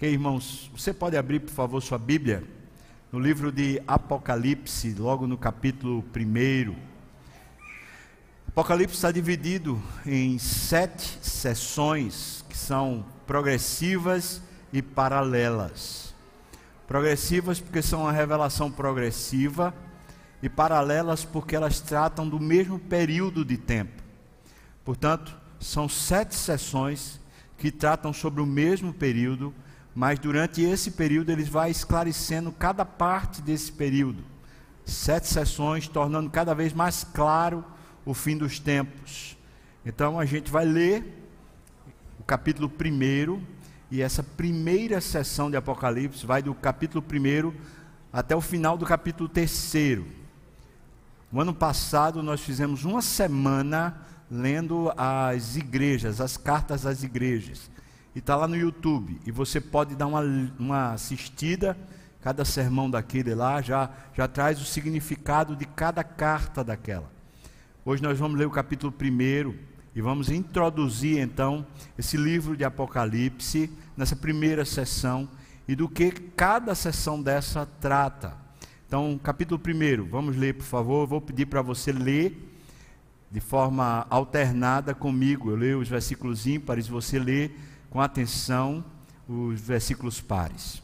Ok, irmãos, você pode abrir, por favor, sua Bíblia no livro de Apocalipse, logo no capítulo 1. Apocalipse está dividido em sete sessões que são progressivas e paralelas. Progressivas porque são uma revelação progressiva e paralelas porque elas tratam do mesmo período de tempo. Portanto, são sete sessões que tratam sobre o mesmo período, mas durante esse período eles vai esclarecendo cada parte desse período. Sete sessões, tornando cada vez mais claro o fim dos tempos. Então a gente vai ler o capítulo 1 e essa primeira sessão de Apocalipse vai do capítulo 1 até o final do capítulo 3. No ano passado nós fizemos uma semana lendo as igrejas, as cartas às igrejas. E está lá no YouTube. E você pode dar uma, uma assistida. Cada sermão daquele lá já, já traz o significado de cada carta daquela. Hoje nós vamos ler o capítulo 1 e vamos introduzir então esse livro de Apocalipse nessa primeira sessão e do que cada sessão dessa trata. Então, capítulo 1, vamos ler, por favor. Eu vou pedir para você ler de forma alternada comigo. Eu leio os versículos ímpares, você lê com atenção os versículos pares.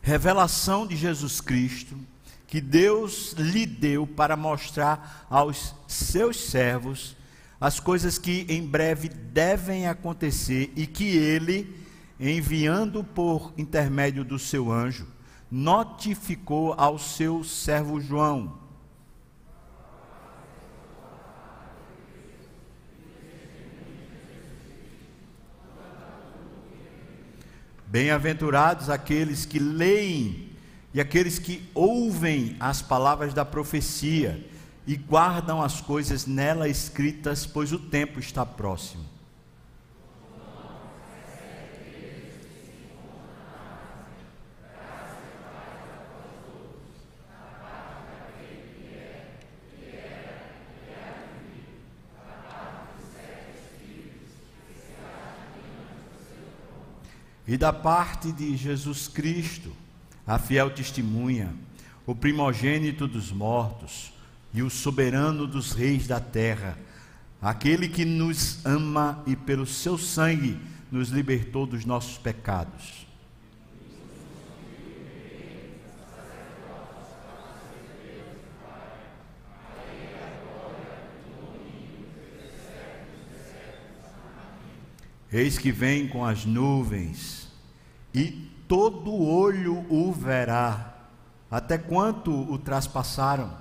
Revelação de Jesus Cristo, que Deus lhe deu para mostrar aos seus servos as coisas que em breve devem acontecer e que ele, enviando por intermédio do seu anjo, notificou ao seu servo João Bem-aventurados aqueles que leem e aqueles que ouvem as palavras da profecia e guardam as coisas nela escritas, pois o tempo está próximo. E da parte de Jesus Cristo, a fiel testemunha, o primogênito dos mortos e o soberano dos reis da terra, aquele que nos ama e pelo seu sangue nos libertou dos nossos pecados. Eis que vem com as nuvens, e todo olho o verá, até quanto o traspassaram,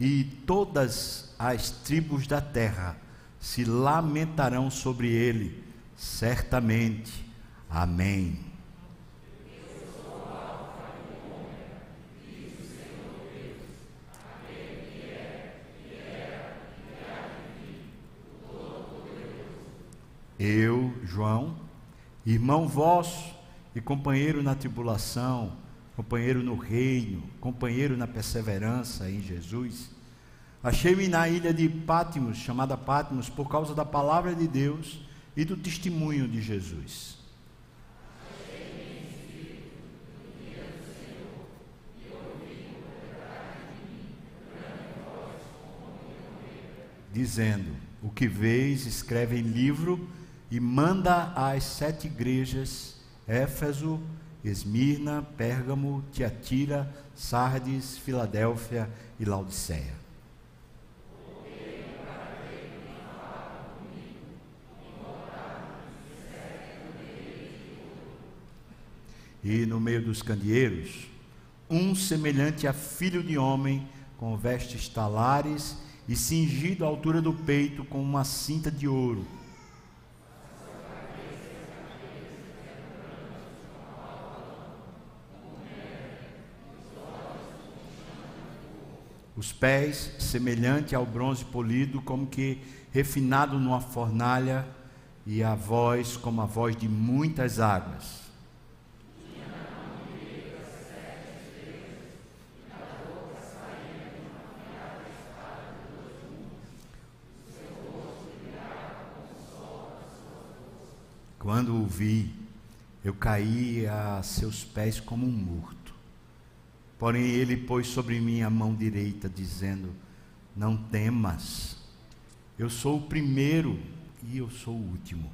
e todas as tribos da terra se lamentarão sobre ele, certamente. Amém. eu, João, irmão vosso e companheiro na tribulação, companheiro no reino, companheiro na perseverança em Jesus, achei-me na ilha de Pátimos, chamada Pátimos, por causa da palavra de Deus e do testemunho de Jesus. Dizendo: O que vês, escreve em livro e manda às sete igrejas: Éfeso, Esmirna, Pérgamo, Tiatira, Sardes, Filadélfia e Laodiceia. E no meio dos candeeiros, um semelhante a filho de homem, com vestes talares e cingido à altura do peito com uma cinta de ouro os pés semelhante ao bronze polido, como que refinado numa fornalha, e a voz como a voz de muitas águas. Quando o vi, eu caí a seus pés como um morto. Porém, ele pôs sobre mim a mão direita, dizendo: Não temas, eu sou o primeiro e eu sou o último.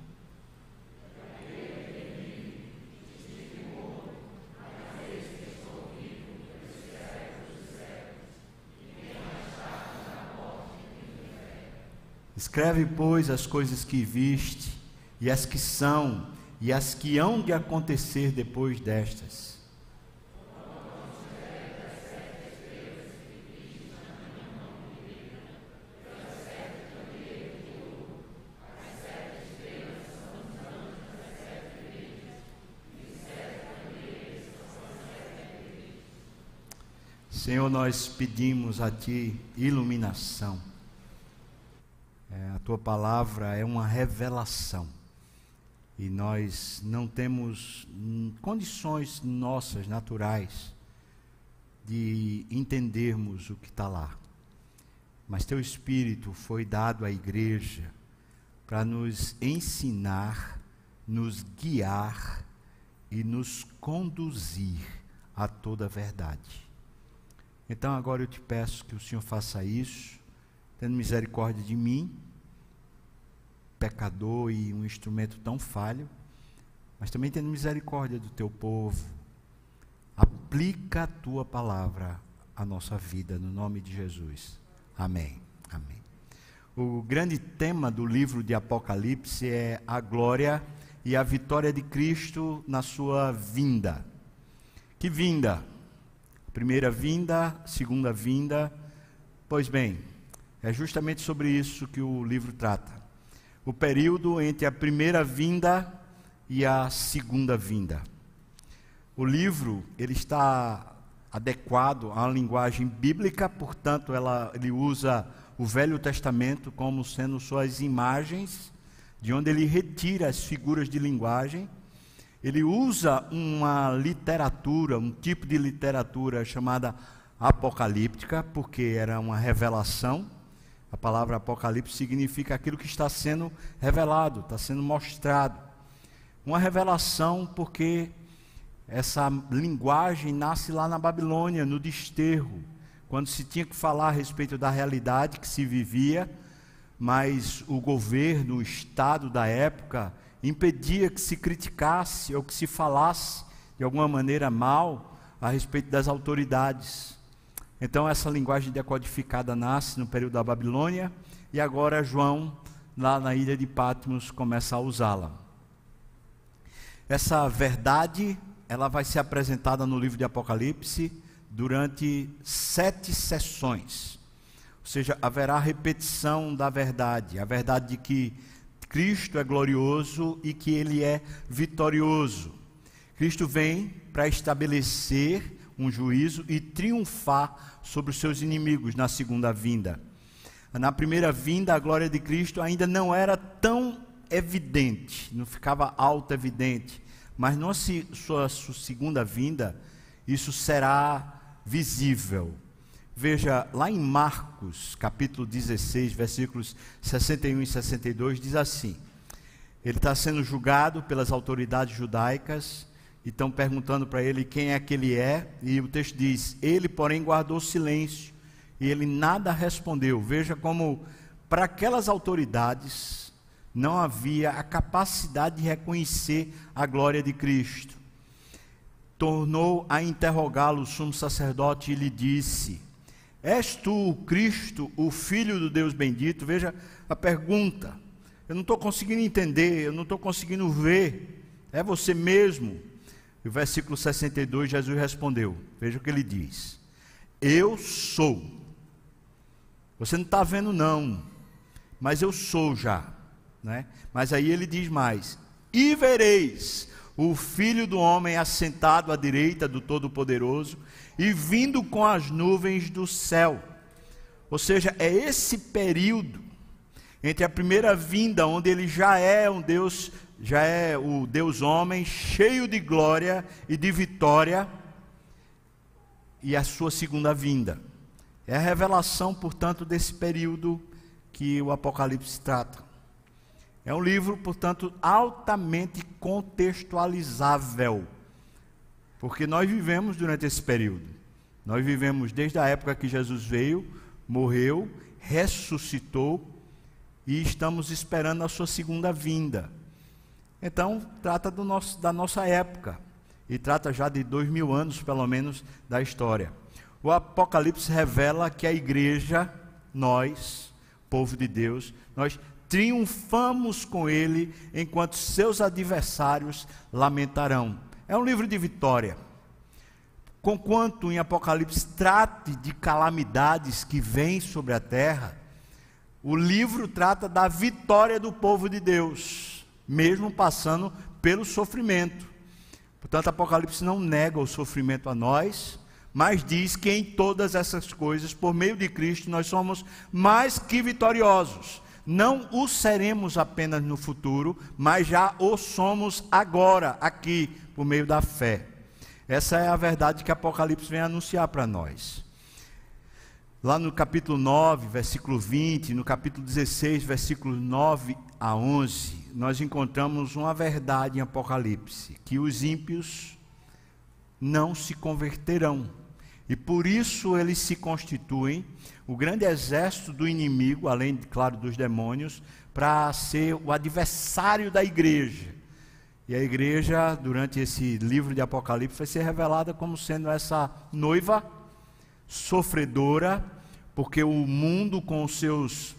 Escreve, pois, as coisas que viste, e as que são, e as que hão de acontecer depois destas. Senhor, nós pedimos a Ti iluminação é, a tua palavra é uma revelação. E nós não temos condições nossas, naturais, de entendermos o que está lá. Mas teu Espírito foi dado à igreja para nos ensinar, nos guiar e nos conduzir a toda a verdade. Então agora eu te peço que o Senhor faça isso, tendo misericórdia de mim pecador e um instrumento tão falho, mas também tendo misericórdia do teu povo. Aplica a tua palavra à nossa vida, no nome de Jesus. Amém. Amém. O grande tema do livro de Apocalipse é a glória e a vitória de Cristo na sua vinda. Que vinda? Primeira vinda, segunda vinda. Pois bem, é justamente sobre isso que o livro trata o período entre a primeira vinda e a segunda vinda. O livro ele está adequado à linguagem bíblica, portanto, ela, ele usa o Velho Testamento como sendo suas imagens, de onde ele retira as figuras de linguagem. Ele usa uma literatura, um tipo de literatura chamada apocalíptica, porque era uma revelação a palavra Apocalipse significa aquilo que está sendo revelado, está sendo mostrado. Uma revelação porque essa linguagem nasce lá na Babilônia, no desterro, quando se tinha que falar a respeito da realidade que se vivia, mas o governo, o Estado da época, impedia que se criticasse ou que se falasse de alguma maneira mal a respeito das autoridades. Então, essa linguagem decodificada nasce no período da Babilônia e agora João, lá na ilha de Patmos, começa a usá-la. Essa verdade, ela vai ser apresentada no livro de Apocalipse durante sete sessões. Ou seja, haverá repetição da verdade, a verdade de que Cristo é glorioso e que ele é vitorioso. Cristo vem para estabelecer um juízo e triunfar sobre os seus inimigos na segunda vinda. Na primeira vinda, a glória de Cristo ainda não era tão evidente, não ficava alta evidente, mas na sua segunda vinda, isso será visível. Veja, lá em Marcos, capítulo 16, versículos 61 e 62, diz assim: Ele está sendo julgado pelas autoridades judaicas e estão perguntando para ele quem é que ele é, e o texto diz: Ele, porém, guardou silêncio e ele nada respondeu. Veja como, para aquelas autoridades, não havia a capacidade de reconhecer a glória de Cristo. Tornou a interrogá-lo o sumo sacerdote e lhe disse: És tu o Cristo, o Filho do Deus bendito? Veja a pergunta. Eu não estou conseguindo entender, eu não estou conseguindo ver. É você mesmo? E o versículo 62, Jesus respondeu: Veja o que ele diz: Eu sou. Você não está vendo, não, mas eu sou já. Né? Mas aí ele diz mais: E vereis o filho do homem assentado à direita do Todo-Poderoso e vindo com as nuvens do céu. Ou seja, é esse período entre a primeira vinda, onde ele já é um Deus já é o Deus homem, cheio de glória e de vitória, e a sua segunda vinda. É a revelação, portanto, desse período que o Apocalipse trata. É um livro, portanto, altamente contextualizável. Porque nós vivemos durante esse período. Nós vivemos desde a época que Jesus veio, morreu, ressuscitou e estamos esperando a sua segunda vinda. Então, trata nosso, da nossa época e trata já de dois mil anos, pelo menos, da história. O Apocalipse revela que a igreja, nós, povo de Deus, nós triunfamos com ele, enquanto seus adversários lamentarão. É um livro de vitória. Conquanto em Apocalipse trate de calamidades que vêm sobre a terra, o livro trata da vitória do povo de Deus, mesmo passando pelo sofrimento. Portanto, Apocalipse não nega o sofrimento a nós, mas diz que em todas essas coisas, por meio de Cristo, nós somos mais que vitoriosos. Não o seremos apenas no futuro, mas já o somos agora, aqui, por meio da fé. Essa é a verdade que Apocalipse vem anunciar para nós. Lá no capítulo 9, versículo 20, no capítulo 16, versículos 9 a 11, nós encontramos uma verdade em Apocalipse: que os ímpios não se converterão e por isso eles se constituem o grande exército do inimigo, além, claro, dos demônios, para ser o adversário da igreja. E a igreja, durante esse livro de Apocalipse, vai ser revelada como sendo essa noiva sofredora, porque o mundo, com os seus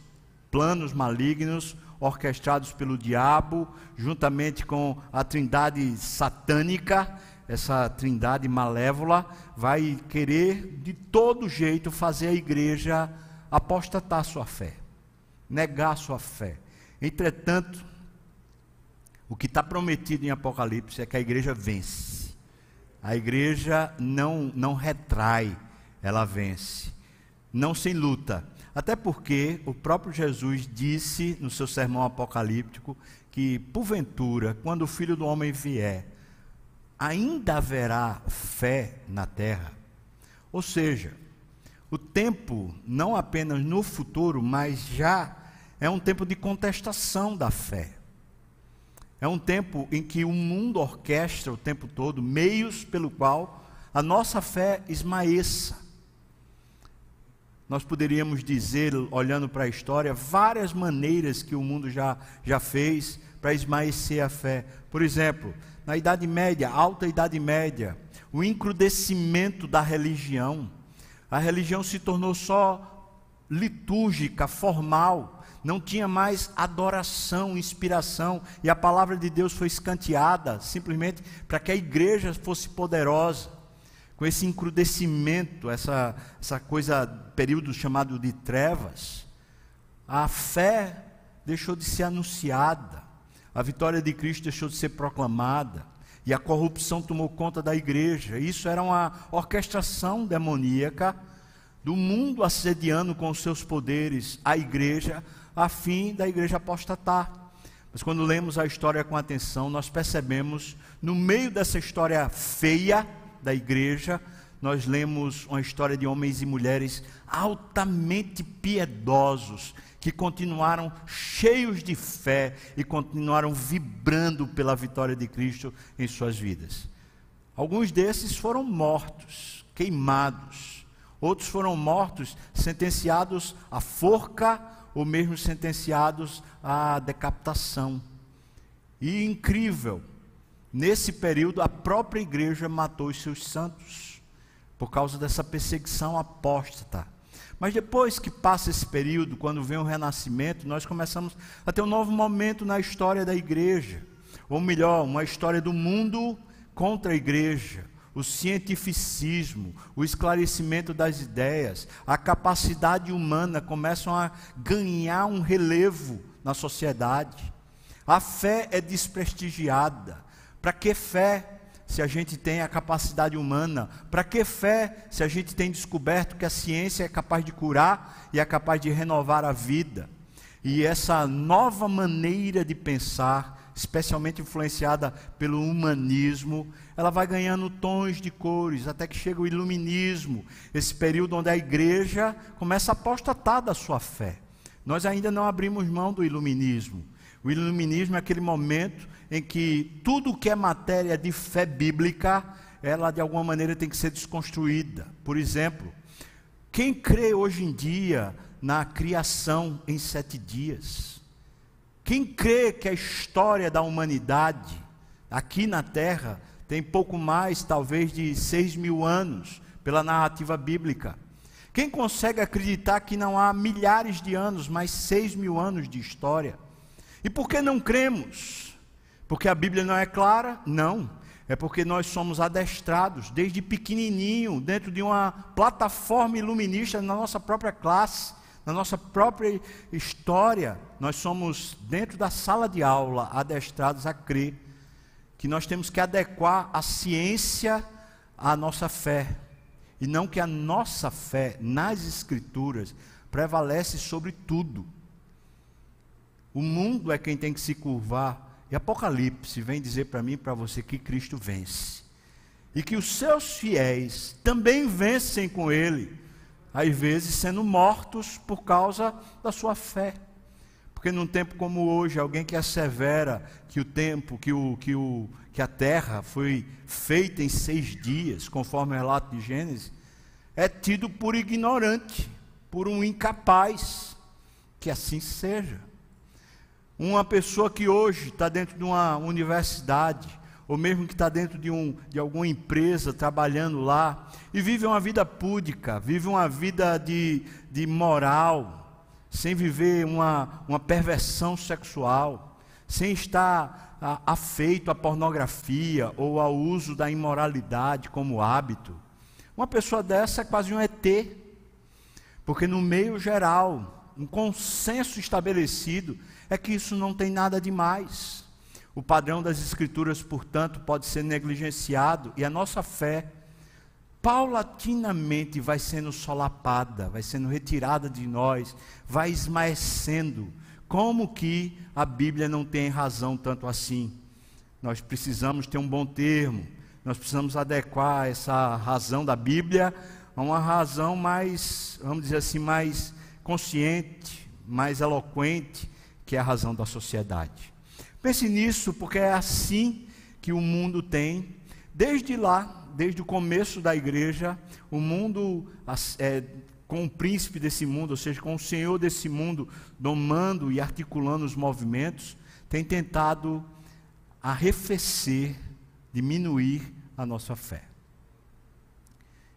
planos malignos, orquestrados pelo diabo, juntamente com a trindade satânica, essa trindade malévola vai querer de todo jeito fazer a igreja apostatar sua fé, negar sua fé. Entretanto, o que está prometido em Apocalipse é que a igreja vence. A igreja não, não retrai, ela vence. Não sem luta. Até porque o próprio Jesus disse no seu sermão apocalíptico que, porventura, quando o filho do homem vier, ainda haverá fé na terra. Ou seja, o tempo, não apenas no futuro, mas já é um tempo de contestação da fé. É um tempo em que o mundo orquestra o tempo todo meios pelo qual a nossa fé esmaeça. Nós poderíamos dizer, olhando para a história, várias maneiras que o mundo já, já fez para esmaecer a fé. Por exemplo, na Idade Média, alta Idade Média, o encrudecimento da religião. A religião se tornou só litúrgica, formal, não tinha mais adoração, inspiração, e a palavra de Deus foi escanteada simplesmente para que a igreja fosse poderosa. Com esse encrudecimento, essa, essa coisa, período chamado de trevas, a fé deixou de ser anunciada. A vitória de Cristo deixou de ser proclamada e a corrupção tomou conta da igreja. Isso era uma orquestração demoníaca do mundo assediando com os seus poderes a igreja, a fim da igreja apostatar. Mas quando lemos a história com atenção, nós percebemos, no meio dessa história feia da igreja, nós lemos uma história de homens e mulheres altamente piedosos, que continuaram cheios de fé e continuaram vibrando pela vitória de Cristo em suas vidas. Alguns desses foram mortos, queimados. Outros foram mortos, sentenciados à forca ou mesmo sentenciados à decapitação. E incrível, nesse período a própria igreja matou os seus santos por causa dessa perseguição apóstata. Mas depois que passa esse período, quando vem o renascimento, nós começamos a ter um novo momento na história da igreja. Ou melhor, uma história do mundo contra a igreja. O cientificismo, o esclarecimento das ideias, a capacidade humana começam a ganhar um relevo na sociedade. A fé é desprestigiada. Para que fé se a gente tem a capacidade humana? Para que fé se a gente tem descoberto que a ciência é capaz de curar e é capaz de renovar a vida? E essa nova maneira de pensar, especialmente influenciada pelo humanismo, ela vai ganhando tons de cores, até que chega o iluminismo, esse período onde a igreja começa a apostatar da sua fé. Nós ainda não abrimos mão do iluminismo. O iluminismo é aquele momento em que tudo que é matéria de fé bíblica, ela de alguma maneira tem que ser desconstruída. Por exemplo, quem crê hoje em dia na criação em sete dias? Quem crê que a história da humanidade aqui na Terra tem pouco mais, talvez, de seis mil anos, pela narrativa bíblica? Quem consegue acreditar que não há milhares de anos, mas seis mil anos de história? E por que não cremos? Porque a Bíblia não é clara? Não é porque nós somos adestrados desde pequenininho, dentro de uma plataforma iluminista na nossa própria classe, na nossa própria história. Nós somos, dentro da sala de aula, adestrados a crer que nós temos que adequar a ciência à nossa fé, e não que a nossa fé nas Escrituras prevalece sobre tudo. O mundo é quem tem que se curvar e Apocalipse vem dizer para mim e para você que Cristo vence. E que os seus fiéis também vencem com ele, às vezes sendo mortos por causa da sua fé. Porque num tempo como hoje, alguém que assevera que o tempo, que, o, que, o, que a terra foi feita em seis dias, conforme o relato de Gênesis, é tido por ignorante, por um incapaz. Que assim seja. Uma pessoa que hoje está dentro de uma universidade, ou mesmo que está dentro de, um, de alguma empresa trabalhando lá, e vive uma vida púdica, vive uma vida de, de moral, sem viver uma, uma perversão sexual, sem estar afeito à pornografia ou ao uso da imoralidade como hábito. Uma pessoa dessa é quase um ET, porque no meio geral, um consenso estabelecido é que isso não tem nada de mais. O padrão das Escrituras, portanto, pode ser negligenciado e a nossa fé, paulatinamente, vai sendo solapada, vai sendo retirada de nós, vai esmaecendo. Como que a Bíblia não tem razão tanto assim? Nós precisamos ter um bom termo, nós precisamos adequar essa razão da Bíblia a uma razão mais, vamos dizer assim, mais consciente, mais eloquente, que é a razão da sociedade. Pense nisso, porque é assim que o mundo tem, desde lá, desde o começo da igreja, o mundo é, com o príncipe desse mundo, ou seja, com o senhor desse mundo, domando e articulando os movimentos, tem tentado arrefecer, diminuir a nossa fé.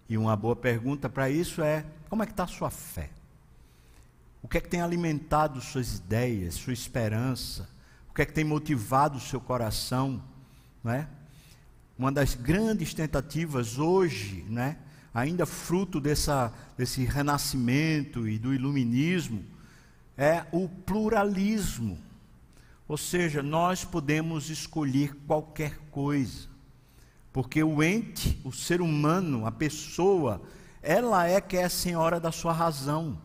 E uma boa pergunta para isso é: como é que está a sua fé? O que é que tem alimentado suas ideias, sua esperança? O que é que tem motivado o seu coração? Não é? Uma das grandes tentativas hoje, né, ainda fruto dessa, desse renascimento e do iluminismo, é o pluralismo. Ou seja, nós podemos escolher qualquer coisa, porque o ente, o ser humano, a pessoa, ela é que é senhora da sua razão.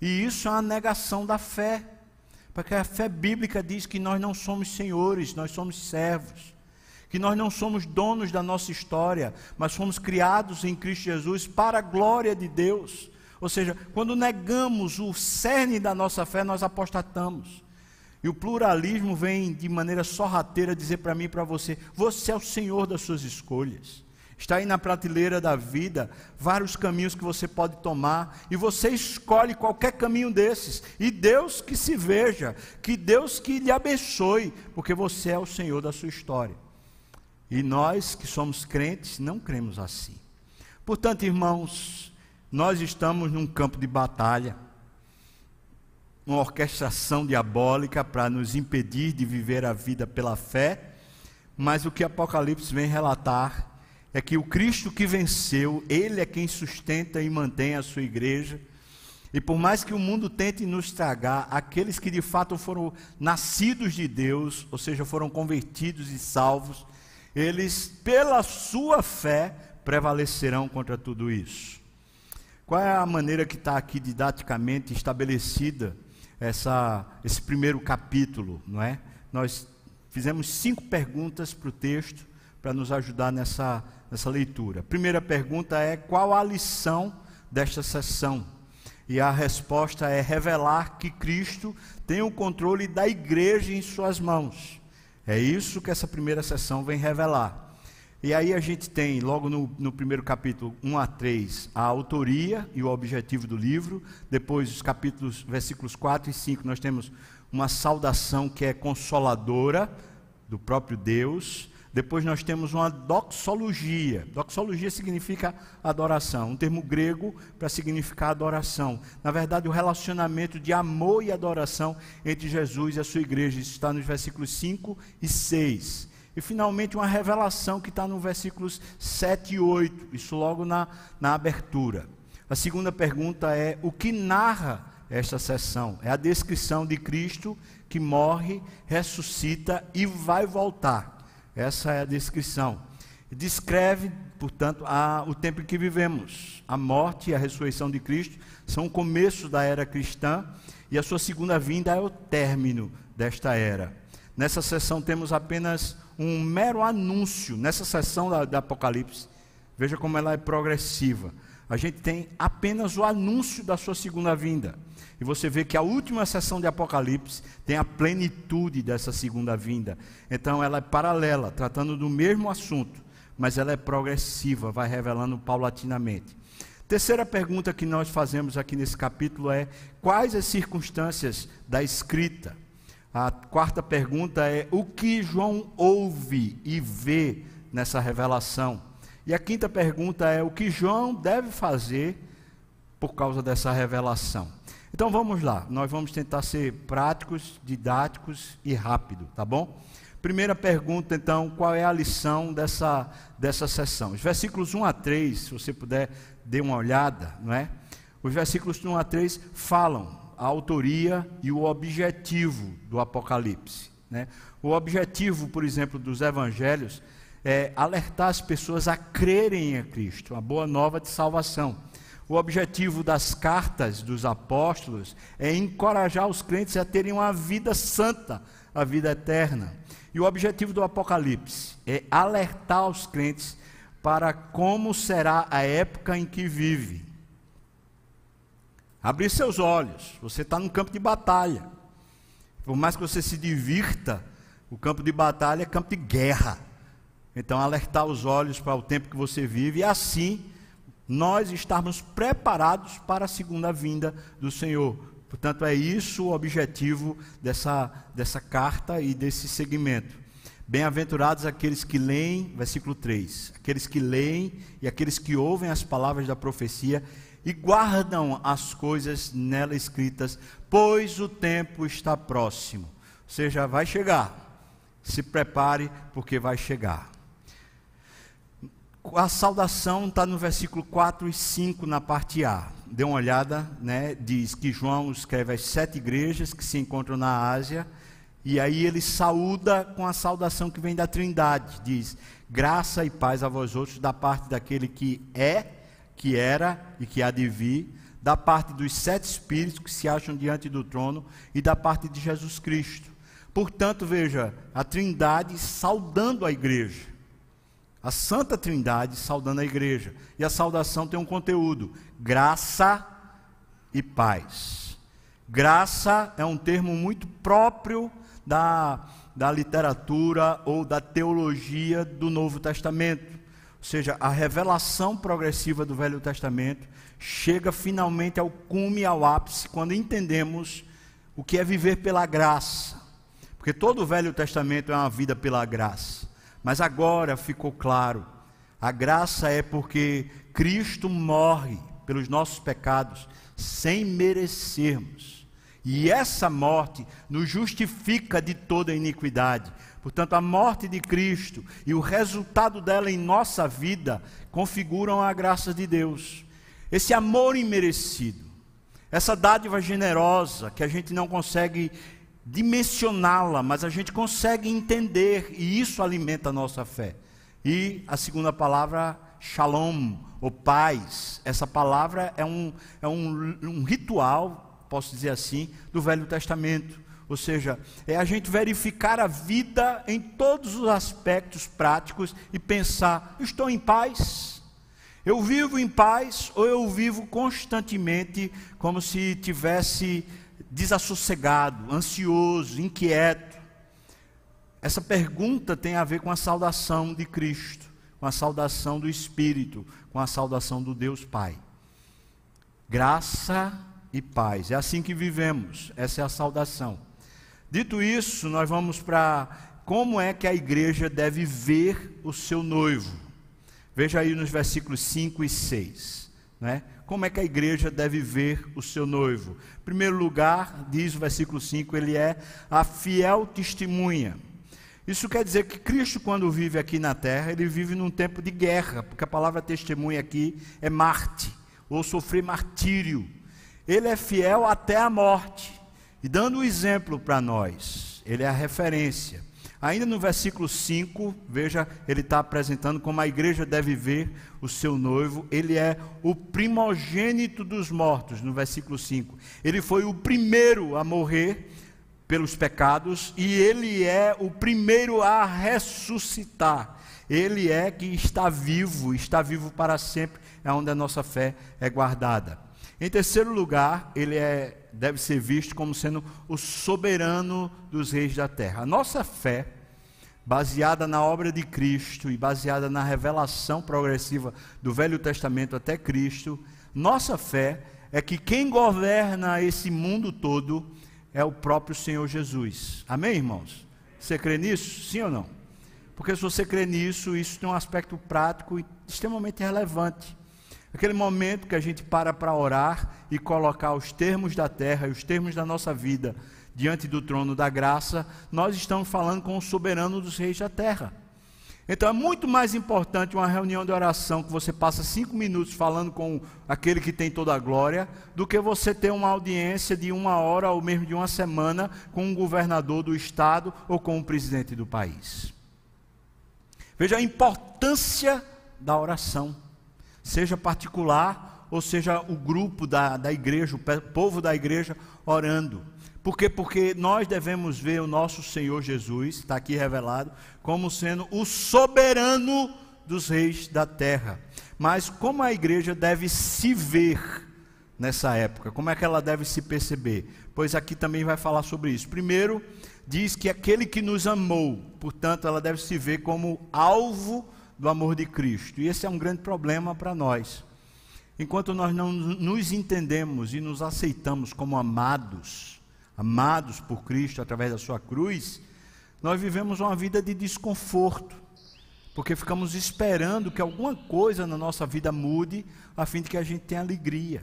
E isso é uma negação da fé. Porque a fé bíblica diz que nós não somos senhores, nós somos servos. Que nós não somos donos da nossa história, mas fomos criados em Cristo Jesus para a glória de Deus. Ou seja, quando negamos o cerne da nossa fé, nós apostatamos. E o pluralismo vem de maneira sorrateira dizer para mim e para você: você é o senhor das suas escolhas. Está aí na prateleira da vida vários caminhos que você pode tomar e você escolhe qualquer caminho desses. E Deus que se veja, que Deus que lhe abençoe, porque você é o Senhor da sua história. E nós que somos crentes não cremos assim. Portanto, irmãos, nós estamos num campo de batalha, uma orquestração diabólica para nos impedir de viver a vida pela fé, mas o que Apocalipse vem relatar é que o Cristo que venceu, Ele é quem sustenta e mantém a sua igreja. E por mais que o mundo tente nos tragar, aqueles que de fato foram nascidos de Deus, ou seja, foram convertidos e salvos, eles, pela sua fé, prevalecerão contra tudo isso. Qual é a maneira que está aqui didaticamente estabelecida essa, esse primeiro capítulo, não é? Nós fizemos cinco perguntas para o texto para nos ajudar nessa, nessa leitura. Primeira pergunta é: qual a lição desta sessão? E a resposta é revelar que Cristo tem o controle da igreja em suas mãos. É isso que essa primeira sessão vem revelar. E aí a gente tem, logo no, no, primeiro capítulo 1 a 3, a autoria e o objetivo do livro. Depois, os capítulos, versículos 4 e 5, nós temos uma saudação que é consoladora do próprio Deus. Depois nós temos uma doxologia. Doxologia significa adoração, um termo grego para significar adoração. Na verdade, o relacionamento de amor e adoração entre Jesus e a sua igreja. Isso está nos versículos 5 e 6. E finalmente uma revelação que está no versículos 7 e 8, isso logo na, na abertura. A segunda pergunta é: o que narra esta sessão? É a descrição de Cristo que morre, ressuscita e vai voltar. Essa é a descrição. Descreve, portanto, a, o tempo em que vivemos. A morte e a ressurreição de Cristo são o começo da era cristã e a sua segunda vinda é o término desta era. Nessa sessão temos apenas um mero anúncio, nessa sessão da, da Apocalipse. Veja como ela é progressiva. A gente tem apenas o anúncio da sua segunda vinda. E você vê que a última sessão de Apocalipse tem a plenitude dessa segunda vinda. Então ela é paralela, tratando do mesmo assunto, mas ela é progressiva, vai revelando paulatinamente. Terceira pergunta que nós fazemos aqui nesse capítulo é: quais as circunstâncias da escrita? A quarta pergunta é: o que João ouve e vê nessa revelação? E a quinta pergunta é: o que João deve fazer por causa dessa revelação? Então vamos lá, nós vamos tentar ser práticos, didáticos e rápido, tá bom? Primeira pergunta, então, qual é a lição dessa, dessa sessão? Os versículos 1 a 3, se você puder, dê uma olhada, não é? Os versículos 1 a 3 falam a autoria e o objetivo do Apocalipse. Né? O objetivo, por exemplo, dos evangelhos é alertar as pessoas a crerem em Cristo, a boa nova de salvação. O objetivo das cartas dos apóstolos é encorajar os crentes a terem uma vida santa, a vida eterna. E o objetivo do Apocalipse é alertar os crentes para como será a época em que vive. Abrir seus olhos, você está num campo de batalha. Por mais que você se divirta, o campo de batalha é campo de guerra. Então, alertar os olhos para o tempo que você vive e assim nós estarmos preparados para a segunda vinda do Senhor. Portanto, é isso o objetivo dessa, dessa carta e desse segmento. Bem-aventurados aqueles que leem, versículo 3, aqueles que leem e aqueles que ouvem as palavras da profecia e guardam as coisas nela escritas, pois o tempo está próximo. Ou seja, vai chegar. Se prepare, porque vai chegar a saudação está no versículo 4 e 5 na parte A. Dê uma olhada, né? Diz que João escreve as sete igrejas que se encontram na Ásia, e aí ele saúda com a saudação que vem da Trindade. Diz: graça e paz a vós outros, da parte daquele que é, que era e que há de vir, da parte dos sete espíritos que se acham diante do trono e da parte de Jesus Cristo. Portanto, veja, a Trindade saudando a igreja a Santa Trindade saudando a igreja. E a saudação tem um conteúdo: graça e paz. Graça é um termo muito próprio da, da literatura ou da teologia do Novo Testamento. Ou seja, a revelação progressiva do Velho Testamento chega finalmente ao cume, ao ápice, quando entendemos o que é viver pela graça. Porque todo o Velho Testamento é uma vida pela graça. Mas agora ficou claro: a graça é porque Cristo morre pelos nossos pecados sem merecermos. E essa morte nos justifica de toda iniquidade. Portanto, a morte de Cristo e o resultado dela em nossa vida configuram a graça de Deus. Esse amor imerecido, essa dádiva generosa que a gente não consegue dimensioná-la, mas a gente consegue entender e isso alimenta a nossa fé. E a segunda palavra, shalom, ou paz, essa palavra é um, é um, um ritual, posso dizer assim, do Velho Testamento. Ou seja, é a gente verificar a vida em todos os aspectos práticos e pensar: estou em paz, Eu vivo em paz ou eu vivo constantemente como se tivesse desassossegado, ansioso, inquieto? Essa pergunta tem a ver com a saudação de Cristo, com a saudação do Espírito, com a saudação do Deus Pai. Graça e paz. É assim que vivemos. Essa é a saudação. Dito isso, nós vamos para como é que a igreja deve ver o seu noivo. Veja aí nos versículos 5 e 6. Né? Como é que a igreja deve ver o seu noivo? Em primeiro lugar, diz o versículo 5, ele é a fiel testemunha. Isso quer dizer que Cristo, quando vive aqui na terra, ele vive num tempo de guerra, porque a palavra testemunha aqui é Marte, ou sofrer martírio. Ele é fiel até a morte, e dando um exemplo para nós, ele é a referência. Ainda no versículo 5, veja, ele está apresentando como a igreja deve ver o seu noivo. Ele é o primogênito dos mortos, no versículo 5. Ele foi o primeiro a morrer pelos pecados e ele é o primeiro a ressuscitar. Ele é que está vivo, está vivo para sempre, é onde a nossa fé é guardada. Em terceiro lugar, ele é, deve ser visto como sendo o soberano dos reis da terra. A nossa fé, baseada na obra de Cristo e baseada na revelação progressiva do Velho Testamento até Cristo, nossa fé é que quem governa esse mundo todo é o próprio Senhor Jesus. Amém, irmãos? Você crê nisso? Sim ou não? Porque se você crê nisso, isso tem um aspecto prático e extremamente relevante. Aquele momento que a gente para para orar e colocar os termos da terra e os termos da nossa vida diante do trono da graça, nós estamos falando com o soberano dos reis da terra. Então é muito mais importante uma reunião de oração que você passa cinco minutos falando com aquele que tem toda a glória, do que você ter uma audiência de uma hora ou mesmo de uma semana com um governador do estado ou com o um presidente do país. Veja a importância da oração seja particular ou seja o grupo da, da igreja, o povo da igreja orando. Por quê? Porque nós devemos ver o nosso Senhor Jesus, está aqui revelado, como sendo o soberano dos reis da terra. Mas como a igreja deve se ver nessa época? Como é que ela deve se perceber? Pois aqui também vai falar sobre isso. Primeiro, diz que aquele que nos amou, portanto, ela deve se ver como alvo do amor de Cristo. E esse é um grande problema para nós. Enquanto nós não nos entendemos e nos aceitamos como amados, amados por Cristo através da sua cruz, nós vivemos uma vida de desconforto, porque ficamos esperando que alguma coisa na nossa vida mude, a fim de que a gente tenha alegria.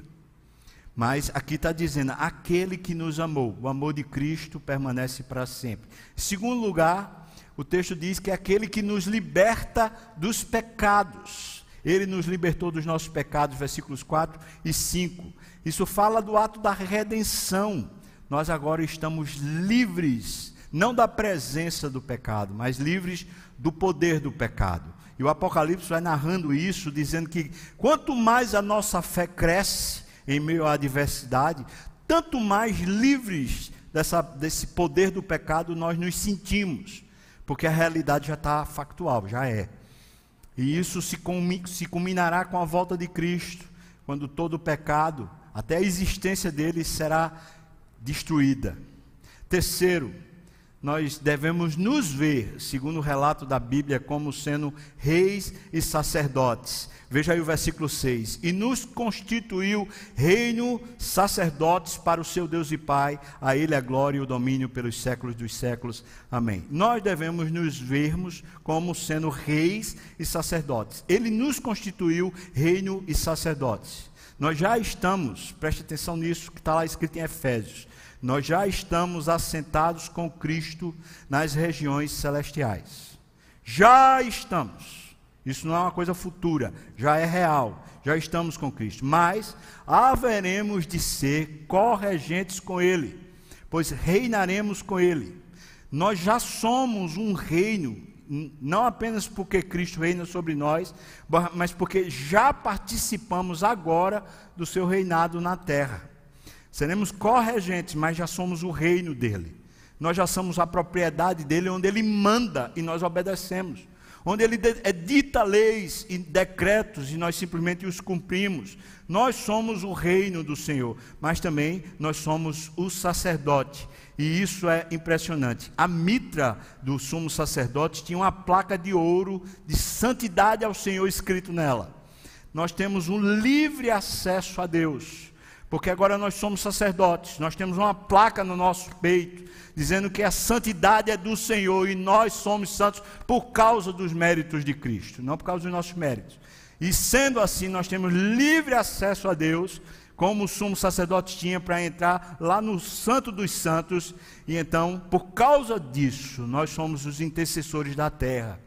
Mas aqui está dizendo: aquele que nos amou, o amor de Cristo permanece para sempre. Segundo lugar, o texto diz que é aquele que nos liberta dos pecados. Ele nos libertou dos nossos pecados, versículos 4 e 5. Isso fala do ato da redenção. Nós agora estamos livres, não da presença do pecado, mas livres do poder do pecado. E o Apocalipse vai narrando isso, dizendo que quanto mais a nossa fé cresce em meio à adversidade, tanto mais livres dessa, desse poder do pecado nós nos sentimos porque a realidade já está factual, já é. E isso se, se culminará com a volta de Cristo, quando todo o pecado, até a existência dele, será destruída. Terceiro, nós devemos nos ver, segundo o relato da Bíblia, como sendo reis e sacerdotes. Veja aí o versículo 6. E nos constituiu reino, sacerdotes para o seu Deus e Pai, a Ele a glória e o domínio pelos séculos dos séculos. Amém. Nós devemos nos vermos como sendo reis e sacerdotes. Ele nos constituiu reino e sacerdotes. Nós já estamos, preste atenção nisso que está lá escrito em Efésios. Nós já estamos assentados com Cristo nas regiões celestiais. Já estamos. Isso não é uma coisa futura, já é real, já estamos com Cristo. Mas haveremos de ser corregentes com Ele, pois reinaremos com Ele. Nós já somos um reino, não apenas porque Cristo reina sobre nós, mas porque já participamos agora do seu reinado na terra. Seremos corregentes, mas já somos o reino dele. Nós já somos a propriedade dele, onde ele manda e nós obedecemos onde ele edita leis e decretos e nós simplesmente os cumprimos. Nós somos o reino do Senhor, mas também nós somos o sacerdote. E isso é impressionante. A mitra do sumo sacerdote tinha uma placa de ouro de santidade ao Senhor escrito nela. Nós temos um livre acesso a Deus, porque agora nós somos sacerdotes. Nós temos uma placa no nosso peito dizendo que a santidade é do Senhor e nós somos santos por causa dos méritos de Cristo, não por causa dos nossos méritos. E sendo assim, nós temos livre acesso a Deus, como o sumo sacerdote tinha para entrar lá no Santo dos Santos, e então, por causa disso, nós somos os intercessores da terra.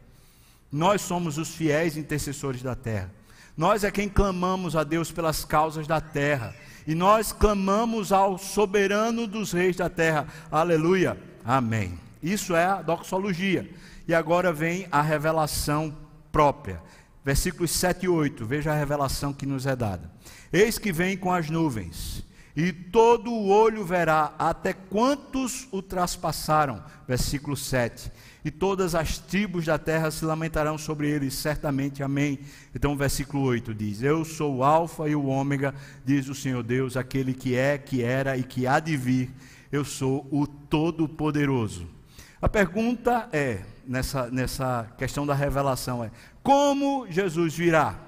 Nós somos os fiéis intercessores da terra. Nós é quem clamamos a Deus pelas causas da terra. E nós clamamos ao soberano dos reis da terra. Aleluia. Amém. Isso é a doxologia. E agora vem a revelação própria. Versículos 7 e 8. Veja a revelação que nos é dada. Eis que vem com as nuvens, e todo o olho verá até quantos o traspassaram. Versículo 7 e todas as tribos da terra se lamentarão sobre ele, certamente. Amém. Então, o versículo 8 diz: Eu sou o Alfa e o Ômega, diz o Senhor Deus, aquele que é, que era e que há de vir. Eu sou o Todo-Poderoso. A pergunta é, nessa, nessa questão da revelação, é: como Jesus virá?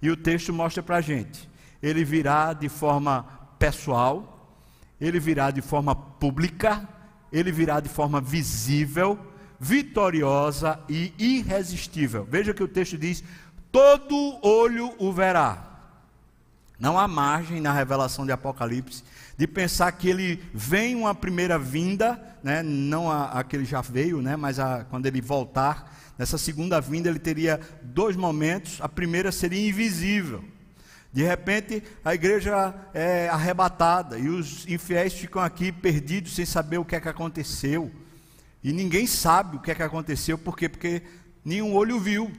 E o texto mostra para a gente: ele virá de forma pessoal, ele virá de forma pública, ele virá de forma visível vitoriosa e irresistível. Veja que o texto diz: todo olho o verá. Não há margem na revelação de Apocalipse de pensar que ele vem uma primeira vinda, né? não a, a que ele já veio, né? mas a, quando ele voltar, nessa segunda vinda ele teria dois momentos. A primeira seria invisível. De repente, a igreja é arrebatada e os infiéis ficam aqui perdidos sem saber o que é que aconteceu. E ninguém sabe o que é que aconteceu, por quê? Porque nenhum olho viu.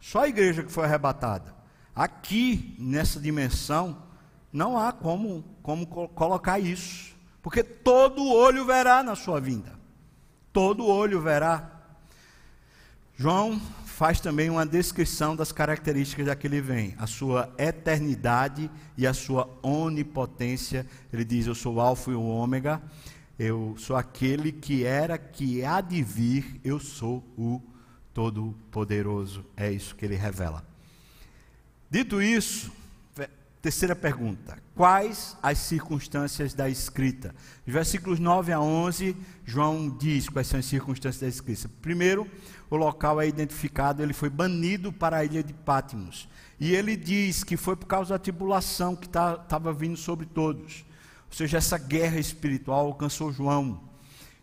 Só a igreja que foi arrebatada. Aqui, nessa dimensão, não há como, como colocar isso. Porque todo olho verá na sua vinda. Todo olho verá. João faz também uma descrição das características daquele vem, a sua eternidade e a sua onipotência. Ele diz: Eu sou o Alfa e o Ômega. Eu sou aquele que era, que há de vir, eu sou o Todo-Poderoso. É isso que ele revela. Dito isso, terceira pergunta: quais as circunstâncias da escrita? Os versículos 9 a 11, João diz quais são as circunstâncias da escrita. Primeiro, o local é identificado, ele foi banido para a ilha de Pátimos. E ele diz que foi por causa da tribulação que estava tá, vindo sobre todos. Ou seja, essa guerra espiritual alcançou João.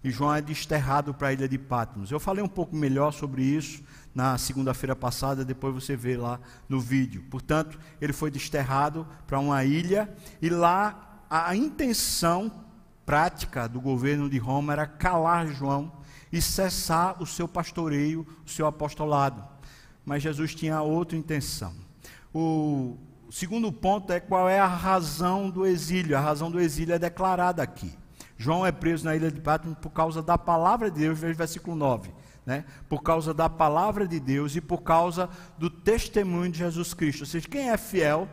E João é desterrado para a ilha de Patmos. Eu falei um pouco melhor sobre isso na segunda-feira passada, depois você vê lá no vídeo. Portanto, ele foi desterrado para uma ilha e lá a intenção prática do governo de Roma era calar João e cessar o seu pastoreio, o seu apostolado. Mas Jesus tinha outra intenção. O segundo ponto é qual é a razão do exílio. A razão do exílio é declarada aqui. João é preso na ilha de Patmos por causa da palavra de Deus, versículo 9. Né? Por causa da palavra de Deus e por causa do testemunho de Jesus Cristo. Ou seja, quem é fiel,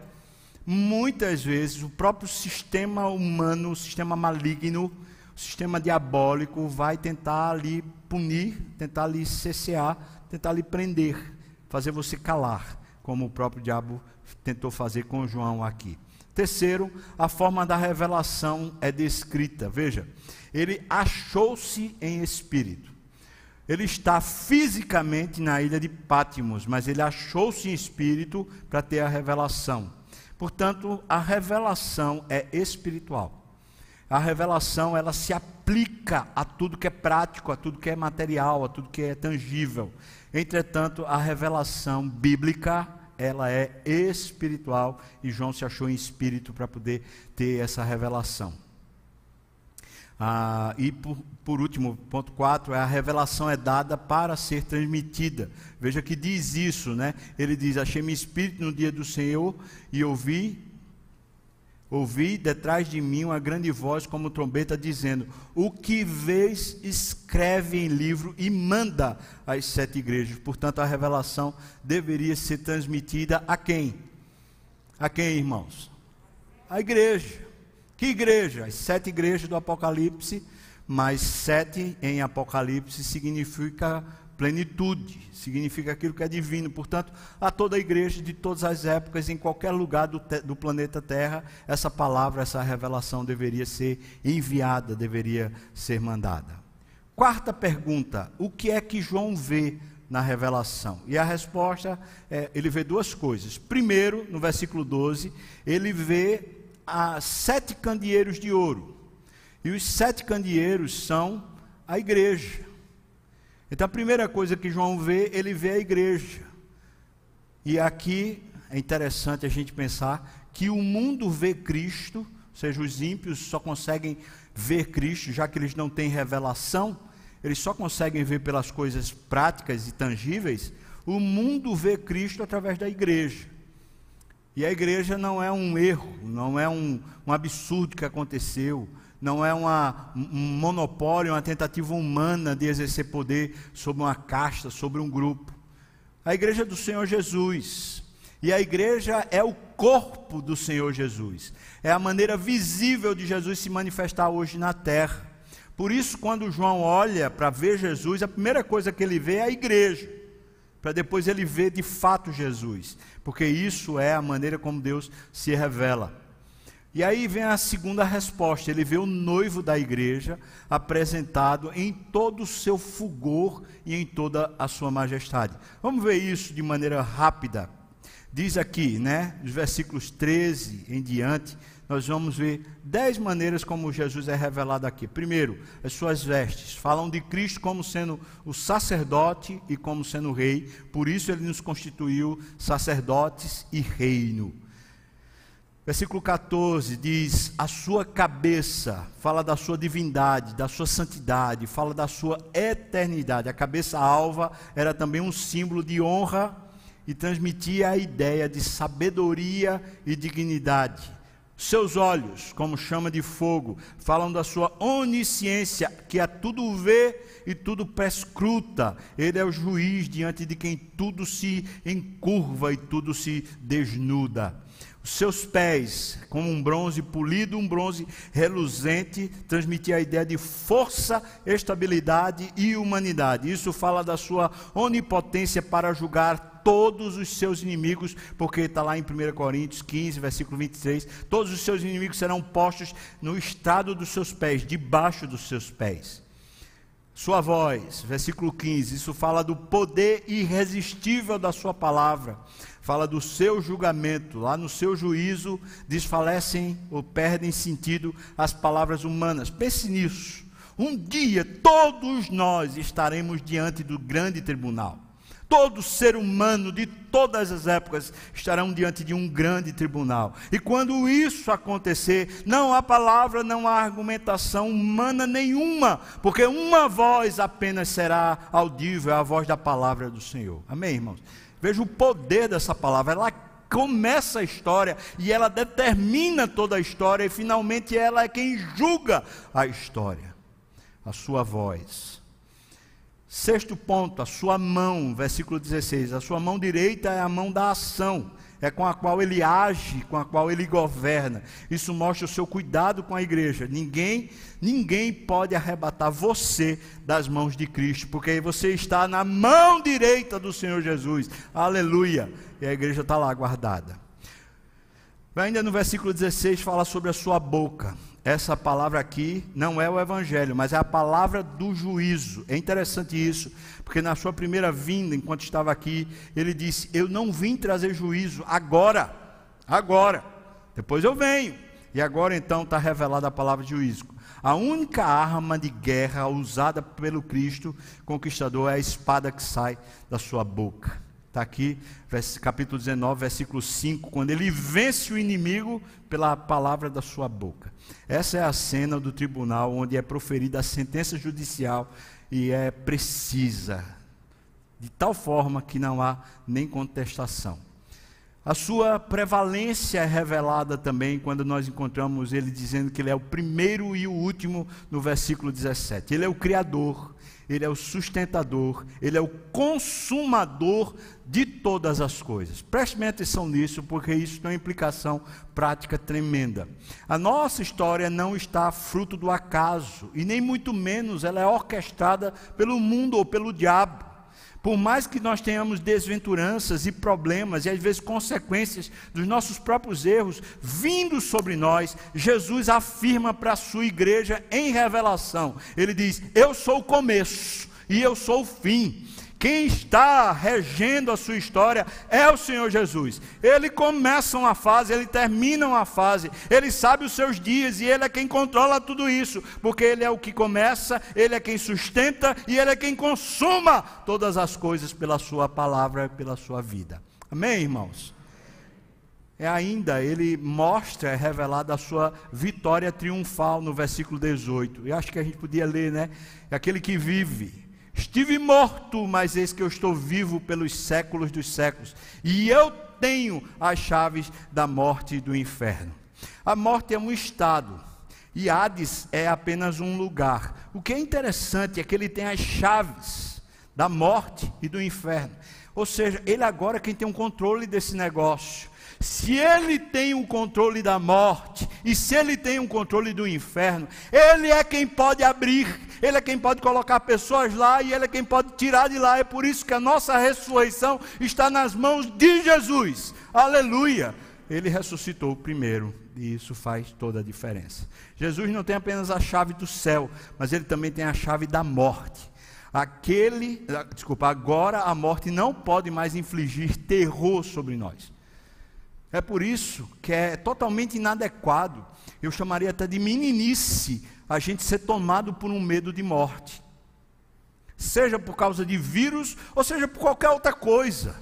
muitas vezes o próprio sistema humano, o sistema maligno, o sistema diabólico vai tentar lhe punir, tentar lhe cessear, tentar lhe prender, fazer você calar, como o próprio diabo tentou fazer com João aqui. Terceiro, a forma da revelação é descrita. Veja, ele achou-se em espírito. Ele está fisicamente na ilha de Pátimos, mas ele achou-se em espírito para ter a revelação. Portanto, a revelação é espiritual. A revelação ela se aplica a tudo que é prático, a tudo que é material, a tudo que é tangível. Entretanto, a revelação bíblica ela é espiritual e João se achou em espírito para poder ter essa revelação. Ah, e por, por último, ponto 4, a revelação é dada para ser transmitida. Veja que diz isso, né? Ele diz: Achei meu espírito no dia do Senhor e ouvi Ouvi detrás de mim uma grande voz como trombeta dizendo: O que vês, escreve em livro e manda às sete igrejas. Portanto, a revelação deveria ser transmitida a quem? A quem, irmãos? A igreja. Que igreja? As sete igrejas do Apocalipse, mas sete em Apocalipse significa plenitude, significa aquilo que é divino. Portanto, a toda a igreja de todas as épocas, em qualquer lugar do, do, planeta Terra, essa palavra, essa revelação deveria ser enviada, deveria ser mandada. Quarta pergunta: o que é que João vê na revelação? E a resposta é: ele vê duas coisas. Primeiro, no versículo 12, ele vê as sete candeeiros de ouro. E os sete candeeiros são a igreja. Então a primeira coisa que João vê, ele vê a igreja. E aqui é interessante a gente pensar que o mundo vê Cristo, ou seja, os ímpios só conseguem ver Cristo, já que eles não têm revelação, eles só conseguem ver pelas coisas práticas e tangíveis. O mundo vê Cristo através da igreja. E a igreja não é um erro, não é um, um absurdo que aconteceu, não é uma, um monopólio, uma tentativa humana de exercer poder sobre uma casta, sobre um grupo. A igreja do Senhor Jesus. E a igreja é o corpo do Senhor Jesus. É a maneira visível de Jesus se manifestar hoje na terra. Por isso, quando João olha para ver Jesus, a primeira coisa que ele vê é a igreja. Para depois ele ver de fato Jesus. Porque isso é a maneira como Deus se revela. E aí vem a segunda resposta: ele vê o noivo da igreja apresentado em todo o seu fulgor e em toda a sua majestade. Vamos ver isso de maneira rápida. Diz aqui, né, os versículos 13 em diante, nós vamos ver dez maneiras como Jesus é revelado aqui. Primeiro, as suas vestes falam de Cristo como sendo o sacerdote e como sendo rei, por isso ele nos constituiu sacerdotes e reino. Versículo 14 diz: A sua cabeça, fala da sua divindade, da sua santidade, fala da sua eternidade. A cabeça alva era também um símbolo de honra e transmitia a ideia de sabedoria e dignidade. Seus olhos, como chama de fogo, falam da sua onisciência, que a tudo vê e tudo prescruta. Ele é o juiz diante de quem tudo se encurva e tudo se desnuda. Os seus pés, como um bronze polido, um bronze reluzente, transmitia a ideia de força, estabilidade e humanidade. Isso fala da sua onipotência para julgar todos os seus inimigos, porque está lá em 1 Coríntios 15, versículo 23. Todos os seus inimigos serão postos no estado dos seus pés, debaixo dos seus pés. Sua voz, versículo 15, isso fala do poder irresistível da sua palavra fala do seu julgamento, lá no seu juízo desfalecem ou perdem sentido as palavras humanas. Pense nisso. Um dia todos nós estaremos diante do grande tribunal. Todo ser humano de todas as épocas estarão diante de um grande tribunal. E quando isso acontecer, não há palavra, não há argumentação humana nenhuma, porque uma voz apenas será audível, é a voz da palavra do Senhor. Amém, irmãos? Veja o poder dessa palavra. Ela começa a história e ela determina toda a história, e finalmente ela é quem julga a história. A sua voz. Sexto ponto, a sua mão, versículo 16. A sua mão direita é a mão da ação é com a qual ele age, com a qual ele governa. Isso mostra o seu cuidado com a igreja. Ninguém, ninguém pode arrebatar você das mãos de Cristo, porque aí você está na mão direita do Senhor Jesus. Aleluia. E a igreja está lá guardada. Ainda no versículo 16 fala sobre a sua boca essa palavra aqui não é o evangelho, mas é a palavra do juízo. É interessante isso, porque na sua primeira vinda, enquanto estava aqui, ele disse: Eu não vim trazer juízo agora, agora, depois eu venho. E agora então está revelada a palavra de juízo. A única arma de guerra usada pelo Cristo conquistador é a espada que sai da sua boca. Está aqui, capítulo 19, versículo 5, quando ele vence o inimigo pela palavra da sua boca. Essa é a cena do tribunal onde é proferida a sentença judicial e é precisa, de tal forma que não há nem contestação. A sua prevalência é revelada também quando nós encontramos ele dizendo que ele é o primeiro e o último no versículo 17. Ele é o Criador, ele é o sustentador, ele é o consumador de todas as coisas. Preste atenção nisso, porque isso tem uma implicação prática tremenda. A nossa história não está fruto do acaso, e nem muito menos ela é orquestrada pelo mundo ou pelo diabo. Por mais que nós tenhamos desventuranças e problemas e às vezes consequências dos nossos próprios erros vindo sobre nós, Jesus afirma para a sua igreja em revelação: Ele diz: Eu sou o começo e eu sou o fim. Quem está regendo a sua história é o Senhor Jesus. Ele começa uma fase, ele termina uma fase, ele sabe os seus dias e ele é quem controla tudo isso, porque ele é o que começa, ele é quem sustenta e ele é quem consuma todas as coisas pela sua palavra e pela sua vida. Amém, irmãos? É ainda, ele mostra, é revelada a sua vitória triunfal no versículo 18. Eu acho que a gente podia ler, né? É aquele que vive Estive morto, mas eis que eu estou vivo pelos séculos dos séculos, e eu tenho as chaves da morte e do inferno. A morte é um estado, e Hades é apenas um lugar. O que é interessante é que ele tem as chaves da morte e do inferno. Ou seja, ele agora é quem tem o um controle desse negócio. Se ele tem o controle da morte e se ele tem o controle do inferno, ele é quem pode abrir, ele é quem pode colocar pessoas lá e ele é quem pode tirar de lá. É por isso que a nossa ressurreição está nas mãos de Jesus. Aleluia! Ele ressuscitou primeiro e isso faz toda a diferença. Jesus não tem apenas a chave do céu, mas ele também tem a chave da morte. Aquele, desculpa, agora a morte não pode mais infligir terror sobre nós. É por isso que é totalmente inadequado, eu chamaria até de meninice, a gente ser tomado por um medo de morte. Seja por causa de vírus, ou seja por qualquer outra coisa.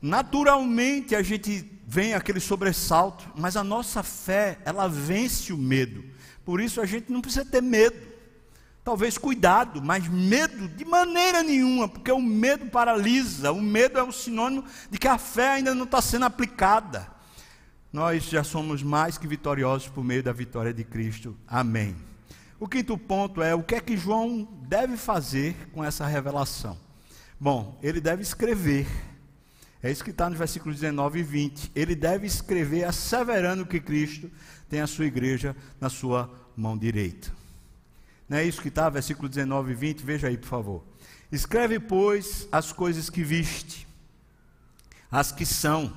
Naturalmente a gente vem aquele sobressalto, mas a nossa fé, ela vence o medo. Por isso a gente não precisa ter medo. Talvez cuidado, mas medo de maneira nenhuma, porque o medo paralisa, o medo é o sinônimo de que a fé ainda não está sendo aplicada. Nós já somos mais que vitoriosos por meio da vitória de Cristo. Amém. O quinto ponto é o que é que João deve fazer com essa revelação? Bom, ele deve escrever. É isso que está no versículo 19 e 20. Ele deve escrever asseverando que Cristo tem a sua igreja na sua mão direita. Não é isso que está, versículo 19 e 20? Veja aí, por favor. Escreve, pois, as coisas que viste, as que são,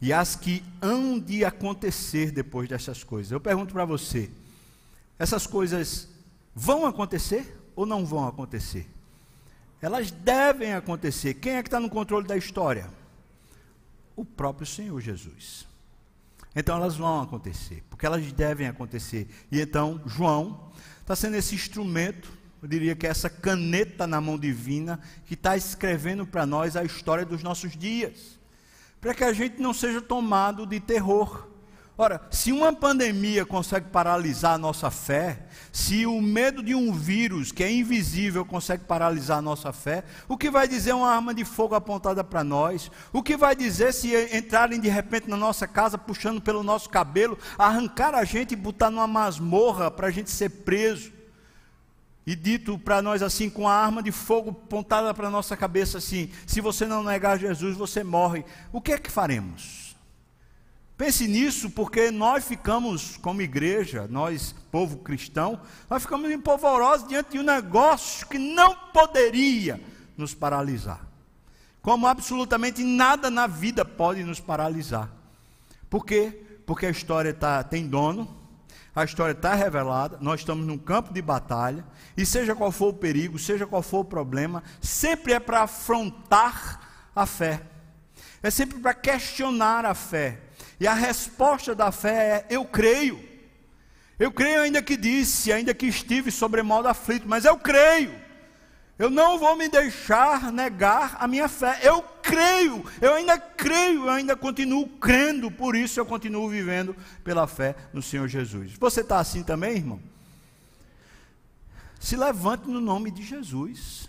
e as que hão de acontecer depois dessas coisas. Eu pergunto para você: essas coisas vão acontecer ou não vão acontecer? Elas devem acontecer. Quem é que está no controle da história? O próprio Senhor Jesus. Então elas vão acontecer, porque elas devem acontecer. E então João está sendo esse instrumento, eu diria que é essa caneta na mão divina, que está escrevendo para nós a história dos nossos dias, para que a gente não seja tomado de terror. Ora, se uma pandemia consegue paralisar a nossa fé, se o medo de um vírus que é invisível consegue paralisar a nossa fé, o que vai dizer uma arma de fogo apontada para nós? O que vai dizer se entrarem de repente na nossa casa puxando pelo nosso cabelo, arrancar a gente e botar numa masmorra para a gente ser preso? E dito para nós assim, com a arma de fogo apontada para a nossa cabeça assim: se você não negar Jesus, você morre. O que é que faremos? Pense nisso, porque nós ficamos, como igreja, nós, povo cristão, nós ficamos empolvorosos diante de um negócio que não poderia nos paralisar. Como absolutamente nada na vida pode nos paralisar. Por quê? Porque a história tá, tem dono, a história está revelada, nós estamos num campo de batalha, e seja qual for o perigo, seja qual for o problema, sempre é para afrontar a fé, é sempre para questionar a fé, e a resposta da fé é: eu creio. Eu creio, ainda que disse, ainda que estive sobremodo aflito, mas eu creio. Eu não vou me deixar negar a minha fé. Eu creio, eu ainda creio, eu ainda continuo crendo, por isso eu continuo vivendo pela fé no Senhor Jesus. Você está assim também, irmão? Se levante no nome de Jesus.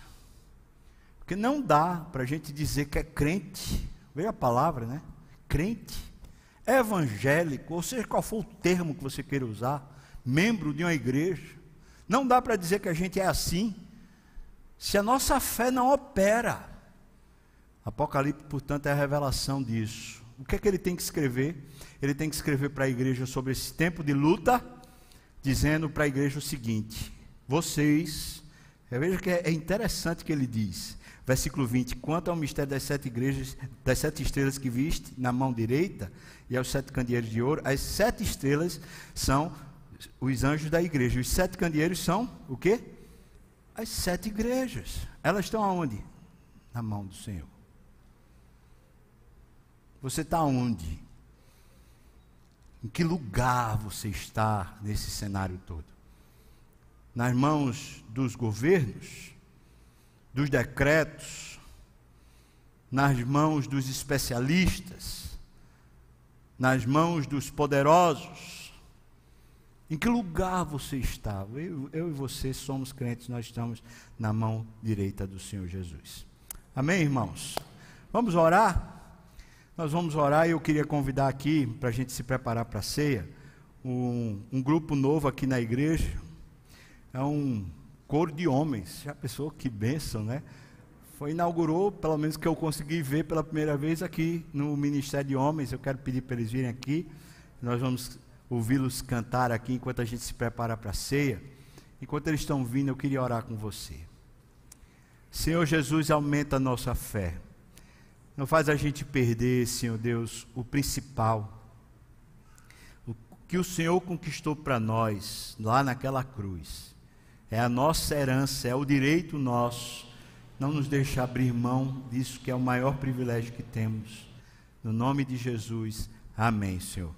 Porque não dá para a gente dizer que é crente. Veja a palavra, né? crente, evangélico, ou seja, qual for o termo que você queira usar, membro de uma igreja. Não dá para dizer que a gente é assim se a nossa fé não opera. Apocalipse, portanto, é a revelação disso. O que é que ele tem que escrever? Ele tem que escrever para a igreja sobre esse tempo de luta, dizendo para a igreja o seguinte: vocês, veja que é interessante que ele diz, versículo 20: quanto ao mistério das sete igrejas, das sete estrelas que viste na mão direita e aos sete candeeiros de ouro, as sete estrelas são os anjos da igreja, os sete candeeiros são o quê? As sete igrejas. Elas estão aonde? Na mão do Senhor. Você está onde? Em que lugar você está nesse cenário todo? Nas mãos dos governos, dos decretos, nas mãos dos especialistas, nas mãos dos poderosos. Em que lugar você está? Eu, eu, e você somos crentes, nós estamos na mão direita do Senhor Jesus. Amém, irmãos? Vamos orar? Nós vamos orar e eu queria convidar aqui, para a gente se preparar para a ceia, um, um, grupo novo aqui na igreja. É um coro de homens. Já pensou que bênção, né? Foi inaugurou, pelo menos que eu consegui ver pela primeira vez aqui no Ministério de Homens. Eu quero pedir para eles virem aqui. Nós vamos ouvi-los cantar aqui enquanto a gente se prepara para a ceia. Enquanto eles estão vindo, eu queria orar com você. Senhor Jesus, aumenta a nossa fé. Não faz a gente perder, Senhor Deus, o principal. O que o Senhor conquistou para nós lá naquela cruz. É a nossa herança, é o direito nosso. Não nos deixa abrir mão disso que é o maior privilégio que temos. No nome de Jesus. Amém, Senhor.